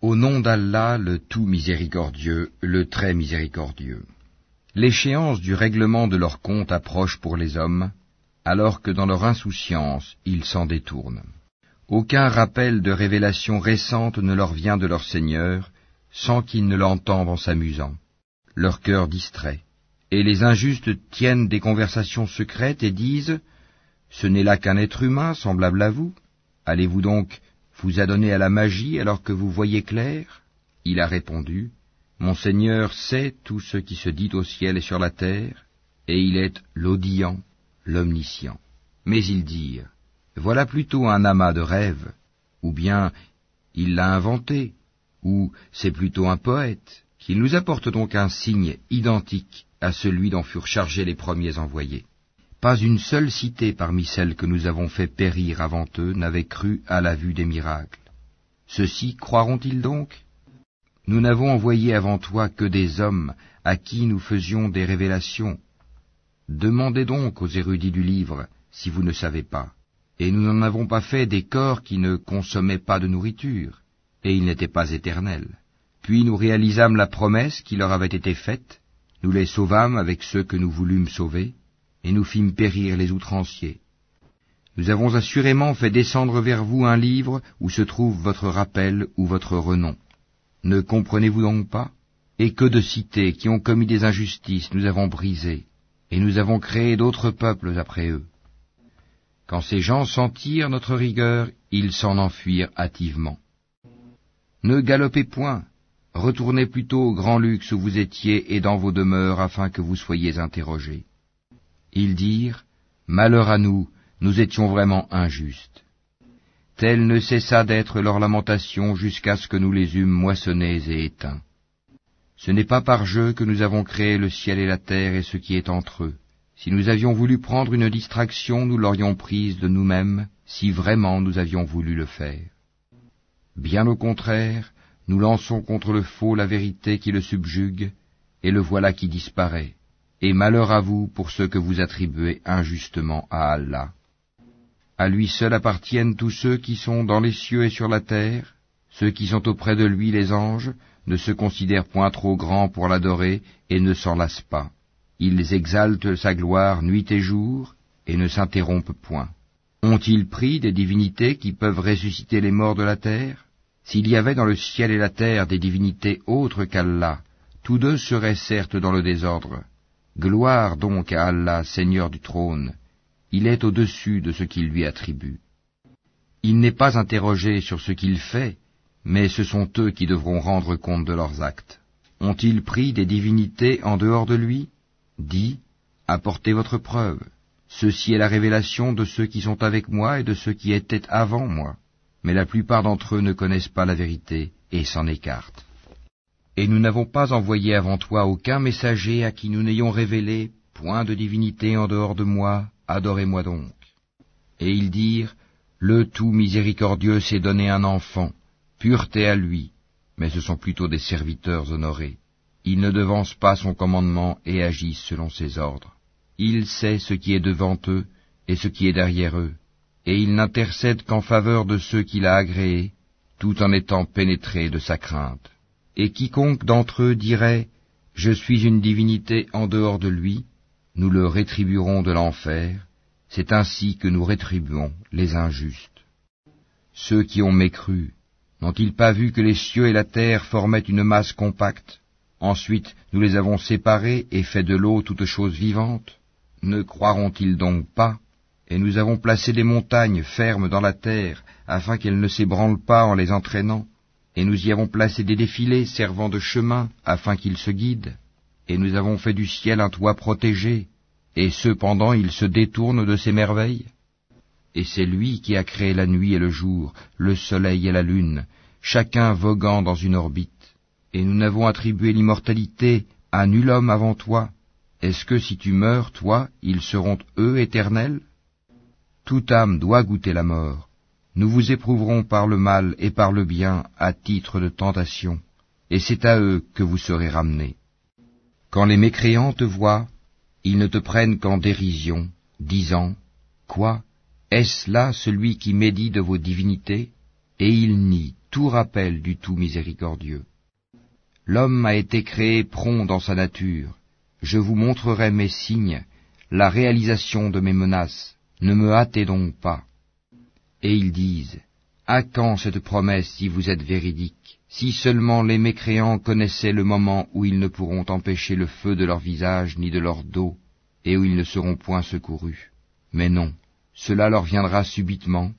Au nom d'Allah, le tout miséricordieux, le très miséricordieux. L'échéance du règlement de leur compte approche pour les hommes, alors que dans leur insouciance ils s'en détournent. Aucun rappel de révélation récente ne leur vient de leur Seigneur, sans qu'ils ne l'entendent en s'amusant, leur cœur distrait. Et les injustes tiennent des conversations secrètes et disent Ce n'est là qu'un être humain semblable à vous. Allez-vous donc vous adonnez à la magie alors que vous voyez clair? Il a répondu, Mon Seigneur sait tout ce qui se dit au ciel et sur la terre, et il est l'audient, l'omniscient. Mais ils dirent, Voilà plutôt un amas de rêves, ou bien il l'a inventé, ou c'est plutôt un poète, qu'il nous apporte donc un signe identique à celui dont furent chargés les premiers envoyés. Pas une seule cité parmi celles que nous avons fait périr avant eux n'avait cru à la vue des miracles. Ceux-ci croiront-ils donc? Nous n'avons envoyé avant toi que des hommes à qui nous faisions des révélations. Demandez donc aux érudits du livre si vous ne savez pas. Et nous n'en avons pas fait des corps qui ne consommaient pas de nourriture, et ils n'étaient pas éternels. Puis nous réalisâmes la promesse qui leur avait été faite, nous les sauvâmes avec ceux que nous voulûmes sauver, et nous fîmes périr les outranciers. Nous avons assurément fait descendre vers vous un livre où se trouve votre rappel ou votre renom. Ne comprenez-vous donc pas? Et que de cités qui ont commis des injustices nous avons brisées, et nous avons créé d'autres peuples après eux. Quand ces gens sentirent notre rigueur, ils s'en enfuirent hâtivement. Ne galopez point, retournez plutôt au grand luxe où vous étiez et dans vos demeures afin que vous soyez interrogés. Ils dirent, Malheur à nous, nous étions vraiment injustes. Telle ne cessa d'être leur lamentation jusqu'à ce que nous les eûmes moissonnés et éteints. Ce n'est pas par jeu que nous avons créé le ciel et la terre et ce qui est entre eux. Si nous avions voulu prendre une distraction, nous l'aurions prise de nous-mêmes, si vraiment nous avions voulu le faire. Bien au contraire, nous lançons contre le faux la vérité qui le subjugue, et le voilà qui disparaît et malheur à vous pour ce que vous attribuez injustement à Allah. À lui seul appartiennent tous ceux qui sont dans les cieux et sur la terre, ceux qui sont auprès de lui les anges, ne se considèrent point trop grands pour l'adorer et ne s'en lassent pas. Ils exaltent sa gloire nuit et jour et ne s'interrompent point. Ont-ils pris des divinités qui peuvent ressusciter les morts de la terre? S'il y avait dans le ciel et la terre des divinités autres qu'Allah, tous deux seraient certes dans le désordre. Gloire donc à Allah, Seigneur du trône, il est au-dessus de ce qu'il lui attribue. Il n'est pas interrogé sur ce qu'il fait, mais ce sont eux qui devront rendre compte de leurs actes. Ont-ils pris des divinités en dehors de lui? Dis, apportez votre preuve. Ceci est la révélation de ceux qui sont avec moi et de ceux qui étaient avant moi. Mais la plupart d'entre eux ne connaissent pas la vérité et s'en écartent. Et nous n'avons pas envoyé avant toi aucun messager à qui nous n'ayons révélé point de divinité en dehors de moi, adorez-moi donc. Et ils dirent, Le tout miséricordieux s'est donné un enfant, pureté à lui, mais ce sont plutôt des serviteurs honorés. Ils ne devancent pas son commandement et agissent selon ses ordres. Il sait ce qui est devant eux et ce qui est derrière eux, et il n'intercède qu'en faveur de ceux qu'il a agréés, tout en étant pénétré de sa crainte. Et quiconque d'entre eux dirait Je suis une divinité en dehors de lui, nous le rétribuerons de l'enfer, c'est ainsi que nous rétribuons les injustes. Ceux qui ont mécru, n'ont-ils pas vu que les cieux et la terre formaient une masse compacte? Ensuite nous les avons séparés et fait de l'eau toute chose vivante. Ne croiront-ils donc pas? Et nous avons placé des montagnes fermes dans la terre, afin qu'elles ne s'ébranlent pas en les entraînant et nous y avons placé des défilés servant de chemin afin qu'ils se guident, et nous avons fait du ciel un toit protégé, et cependant il se détourne de ces merveilles. Et c'est lui qui a créé la nuit et le jour, le soleil et la lune, chacun voguant dans une orbite, et nous n'avons attribué l'immortalité à nul homme avant toi. Est-ce que si tu meurs, toi, ils seront eux éternels? Toute âme doit goûter la mort, nous vous éprouverons par le mal et par le bien à titre de tentation, et c'est à eux que vous serez ramenés. Quand les mécréants te voient, ils ne te prennent qu'en dérision, disant, Quoi? Est-ce là celui qui médit de vos divinités? Et ils nient tout rappel du tout miséricordieux. L'homme a été créé prompt dans sa nature. Je vous montrerai mes signes, la réalisation de mes menaces. Ne me hâtez donc pas. Et ils disent, À quand cette promesse si vous êtes véridique Si seulement les mécréants connaissaient le moment où ils ne pourront empêcher le feu de leur visage ni de leur dos, et où ils ne seront point secourus. Mais non, cela leur viendra subitement,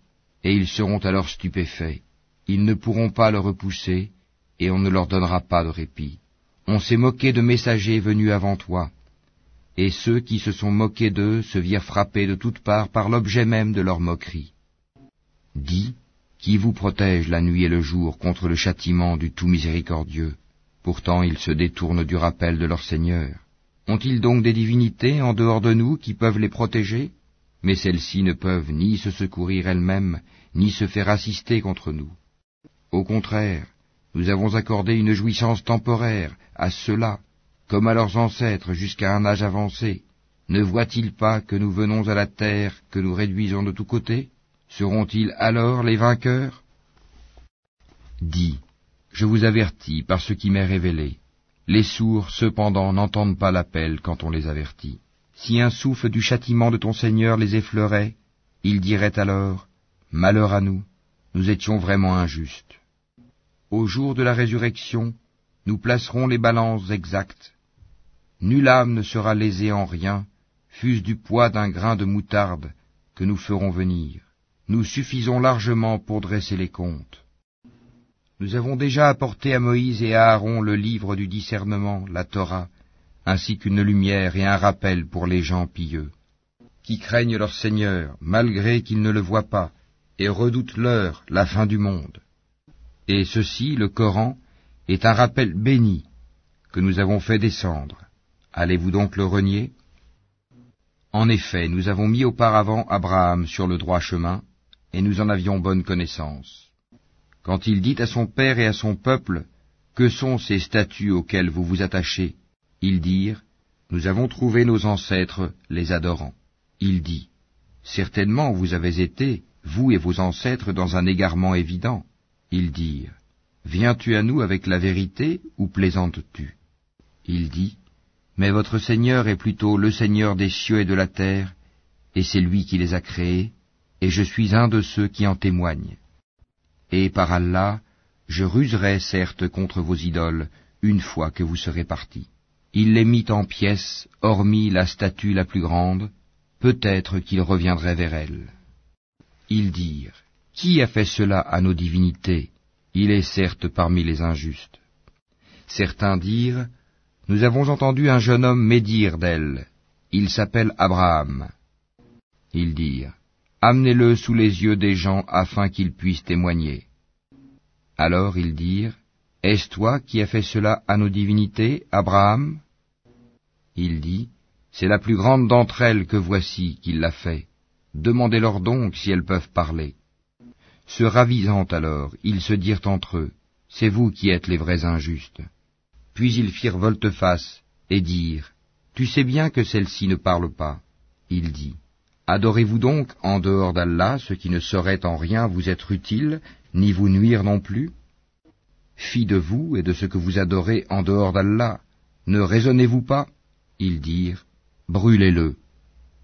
et ils seront alors stupéfaits. Ils ne pourront pas le repousser, et on ne leur donnera pas de répit. On s'est moqué de messagers venus avant toi, et ceux qui se sont moqués d'eux se virent frappés de toutes parts par l'objet même de leur moquerie. Dis, qui vous protège la nuit et le jour contre le châtiment du tout miséricordieux Pourtant ils se détournent du rappel de leur Seigneur. Ont-ils donc des divinités en dehors de nous qui peuvent les protéger? Mais celles-ci ne peuvent ni se secourir elles-mêmes, ni se faire assister contre nous. Au contraire, nous avons accordé une jouissance temporaire à ceux-là, comme à leurs ancêtres jusqu'à un âge avancé. Ne voient-ils pas que nous venons à la terre, que nous réduisons de tous côtés? Seront-ils alors les vainqueurs? Dis, je vous avertis par ce qui m'est révélé. Les sourds, cependant, n'entendent pas l'appel quand on les avertit. Si un souffle du châtiment de ton Seigneur les effleurait, ils diraient alors, Malheur à nous, nous étions vraiment injustes. Au jour de la résurrection, nous placerons les balances exactes. Nulle âme ne sera lésée en rien, fût-ce du poids d'un grain de moutarde que nous ferons venir. Nous suffisons largement pour dresser les comptes. Nous avons déjà apporté à Moïse et à Aaron le livre du discernement, la Torah, ainsi qu'une lumière et un rappel pour les gens pieux, qui craignent leur Seigneur, malgré qu'ils ne le voient pas, et redoutent l'heure, la fin du monde. Et ceci, le Coran, est un rappel béni que nous avons fait descendre. Allez-vous donc le renier? En effet, nous avons mis auparavant Abraham sur le droit chemin, et nous en avions bonne connaissance. Quand il dit à son père et à son peuple, Que sont ces statues auxquelles vous vous attachez? Ils dirent, Nous avons trouvé nos ancêtres les adorant. Il dit, Certainement vous avez été, vous et vos ancêtres, dans un égarement évident. Ils dirent, Viens-tu à nous avec la vérité ou plaisantes-tu? Il dit, Mais votre Seigneur est plutôt le Seigneur des cieux et de la terre, et c'est lui qui les a créés, et je suis un de ceux qui en témoignent. Et par Allah, je ruserai certes contre vos idoles une fois que vous serez partis. Il les mit en pièces, hormis la statue la plus grande, peut-être qu'il reviendrait vers elle. Ils dirent, Qui a fait cela à nos divinités? Il est certes parmi les injustes. Certains dirent, Nous avons entendu un jeune homme médire d'elle, il s'appelle Abraham. Ils dirent, Amenez-le sous les yeux des gens afin qu'ils puissent témoigner. Alors ils dirent, Est-ce toi qui as fait cela à nos divinités, Abraham? Il dit, C'est la plus grande d'entre elles que voici qui l'a fait. Demandez-leur donc si elles peuvent parler. Se ravisant alors, ils se dirent entre eux, C'est vous qui êtes les vrais injustes. Puis ils firent volte-face et dirent, Tu sais bien que celle-ci ne parle pas. Il dit, Adorez-vous donc en dehors d'Allah ce qui ne saurait en rien vous être utile, ni vous nuire non plus? Fi de vous et de ce que vous adorez en dehors d'Allah, ne raisonnez-vous pas? Ils dirent, Brûlez-le.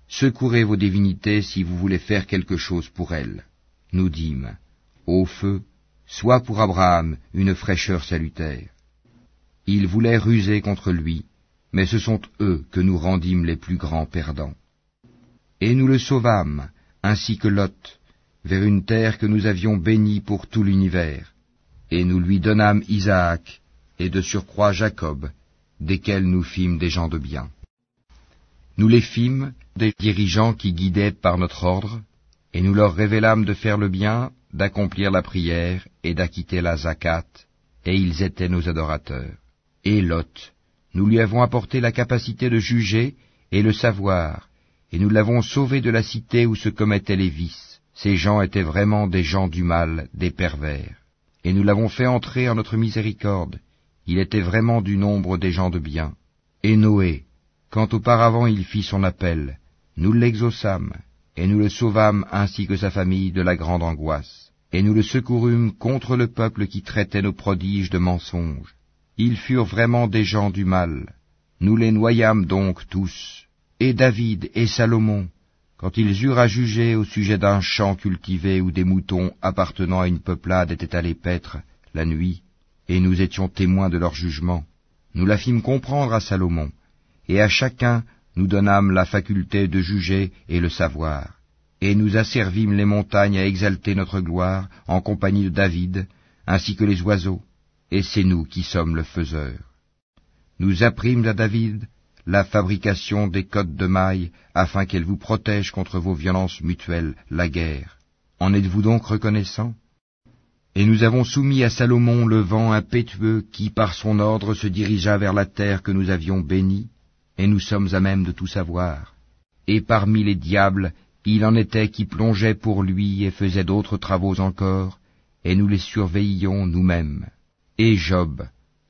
Secourez vos divinités si vous voulez faire quelque chose pour elles nous dîmes, Ô feu, sois pour Abraham une fraîcheur salutaire. Ils voulaient ruser contre lui, mais ce sont eux que nous rendîmes les plus grands perdants. Et nous le sauvâmes, ainsi que Lot, vers une terre que nous avions bénie pour tout l'univers, et nous lui donnâmes Isaac, et de surcroît Jacob, desquels nous fîmes des gens de bien. Nous les fîmes des dirigeants qui guidaient par notre ordre, et nous leur révélâmes de faire le bien, d'accomplir la prière et d'acquitter la zakat, et ils étaient nos adorateurs. Et Lot, nous lui avons apporté la capacité de juger et le savoir, et nous l'avons sauvé de la cité où se commettaient les vices. Ces gens étaient vraiment des gens du mal, des pervers. Et nous l'avons fait entrer en notre miséricorde. Il était vraiment du nombre des gens de bien. Et Noé, quand auparavant il fit son appel, nous l'exaucâmes, et nous le sauvâmes ainsi que sa famille de la grande angoisse. et nous le secourûmes contre le peuple qui traitait nos prodiges de mensonges. Ils furent vraiment des gens du mal. Nous les noyâmes donc tous, et David et Salomon, quand ils eurent à juger au sujet d'un champ cultivé où des moutons appartenant à une peuplade étaient allés paître la nuit, et nous étions témoins de leur jugement, nous la fîmes comprendre à Salomon, et à chacun nous donnâmes la faculté de juger et le savoir. Et nous asservîmes les montagnes à exalter notre gloire en compagnie de David, ainsi que les oiseaux, et c'est nous qui sommes le faiseur. Nous apprîmes à David la fabrication des cottes de mailles, afin qu'elles vous protègent contre vos violences mutuelles, la guerre. En êtes-vous donc reconnaissant? Et nous avons soumis à Salomon le vent impétueux qui, par son ordre, se dirigea vers la terre que nous avions bénie, et nous sommes à même de tout savoir. Et parmi les diables, il en était qui plongeaient pour lui et faisaient d'autres travaux encore, et nous les surveillions nous-mêmes. Et Job,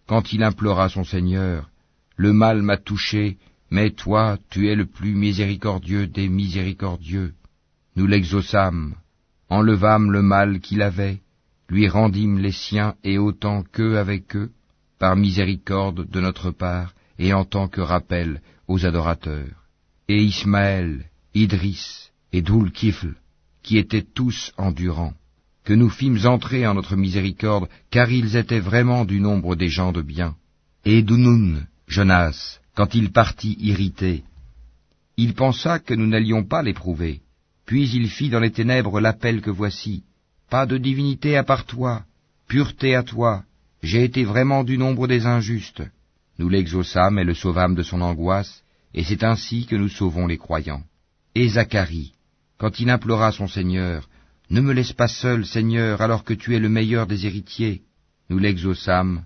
quand il implora son Seigneur, le mal m'a touché, mais toi, tu es le plus miséricordieux des miséricordieux. Nous l'exaucâmes, enlevâmes le mal qu'il avait, lui rendîmes les siens et autant qu'eux avec eux, par miséricorde de notre part, et en tant que rappel aux adorateurs. Et Ismaël, Idris et Doul-Kifl, qui étaient tous endurants, que nous fîmes entrer en notre miséricorde, car ils étaient vraiment du nombre des gens de bien. Et Dounoun, Jonas, quand il partit irrité, il pensa que nous n'allions pas l'éprouver. Puis il fit dans les ténèbres l'appel que voici. Pas de divinité à part toi, pureté à toi, j'ai été vraiment du nombre des injustes. Nous l'exaucâmes et le sauvâmes de son angoisse, et c'est ainsi que nous sauvons les croyants. Et Zacharie, quand il implora son Seigneur, Ne me laisse pas seul, Seigneur, alors que tu es le meilleur des héritiers. Nous l'exaucâmes,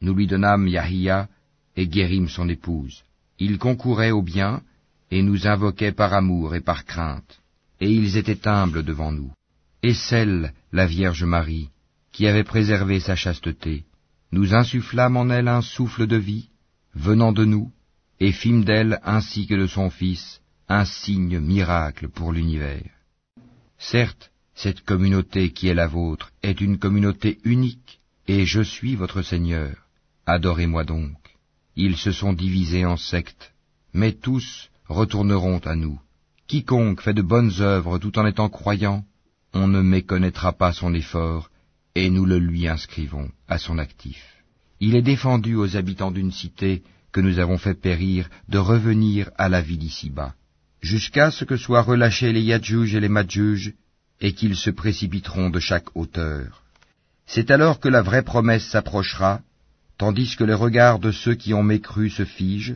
nous lui donnâmes Yahia, et guérîmes son épouse. Ils concouraient au bien, et nous invoquaient par amour et par crainte, et ils étaient humbles devant nous. Et celle, la Vierge Marie, qui avait préservé sa chasteté, nous insufflâmes en elle un souffle de vie, venant de nous, et fîmes d'elle, ainsi que de son Fils, un signe miracle pour l'univers. Certes, cette communauté qui est la vôtre est une communauté unique, et je suis votre Seigneur. Adorez-moi donc. Ils se sont divisés en sectes, mais tous retourneront à nous. Quiconque fait de bonnes œuvres tout en étant croyant, on ne méconnaîtra pas son effort, et nous le lui inscrivons à son actif. Il est défendu aux habitants d'une cité que nous avons fait périr de revenir à la vie d'ici-bas, jusqu'à ce que soient relâchés les Yadjuj et les Madjuj, et qu'ils se précipiteront de chaque hauteur. C'est alors que la vraie promesse s'approchera, tandis que les regards de ceux qui ont mécru se figent,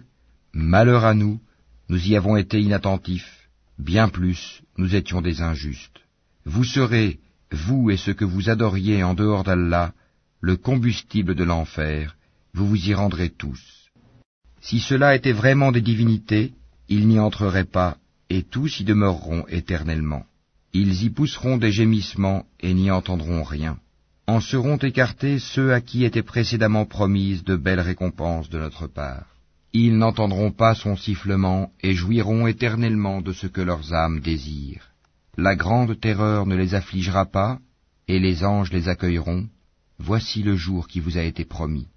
malheur à nous, nous y avons été inattentifs, bien plus, nous étions des injustes. Vous serez, vous et ceux que vous adoriez en dehors d'Allah, le combustible de l'enfer, vous vous y rendrez tous. Si cela était vraiment des divinités, ils n'y entreraient pas, et tous y demeureront éternellement. Ils y pousseront des gémissements et n'y entendront rien en seront écartés ceux à qui étaient précédemment promises de belles récompenses de notre part. Ils n'entendront pas son sifflement et jouiront éternellement de ce que leurs âmes désirent. La grande terreur ne les affligera pas, et les anges les accueilleront. Voici le jour qui vous a été promis.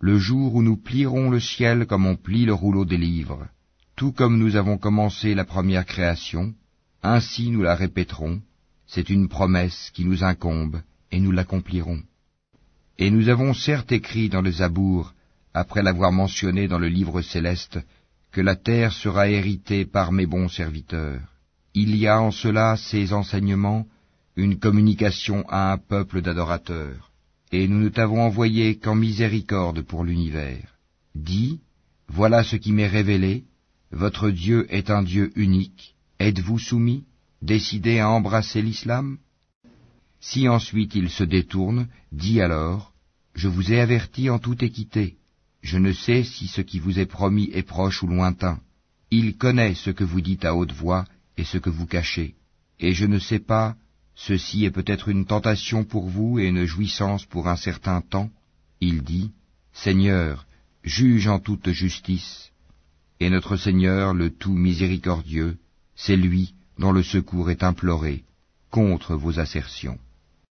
Le jour où nous plierons le ciel comme on plie le rouleau des livres, tout comme nous avons commencé la première création, ainsi nous la répéterons, c'est une promesse qui nous incombe, et nous l'accomplirons. Et nous avons certes écrit dans le Zabour, après l'avoir mentionné dans le livre céleste, que la terre sera héritée par mes bons serviteurs. Il y a en cela ces enseignements, une communication à un peuple d'adorateurs, et nous ne t'avons envoyé qu'en miséricorde pour l'univers. Dis, voilà ce qui m'est révélé, votre Dieu est un Dieu unique, êtes-vous soumis, décidé à embrasser l'islam? Si ensuite il se détourne, dis alors, Je vous ai averti en toute équité, je ne sais si ce qui vous est promis est proche ou lointain. Il connaît ce que vous dites à haute voix et ce que vous cachez. Et je ne sais pas, ceci est peut-être une tentation pour vous et une jouissance pour un certain temps. Il dit, Seigneur, juge en toute justice. Et notre Seigneur, le tout miséricordieux, c'est lui dont le secours est imploré contre vos assertions.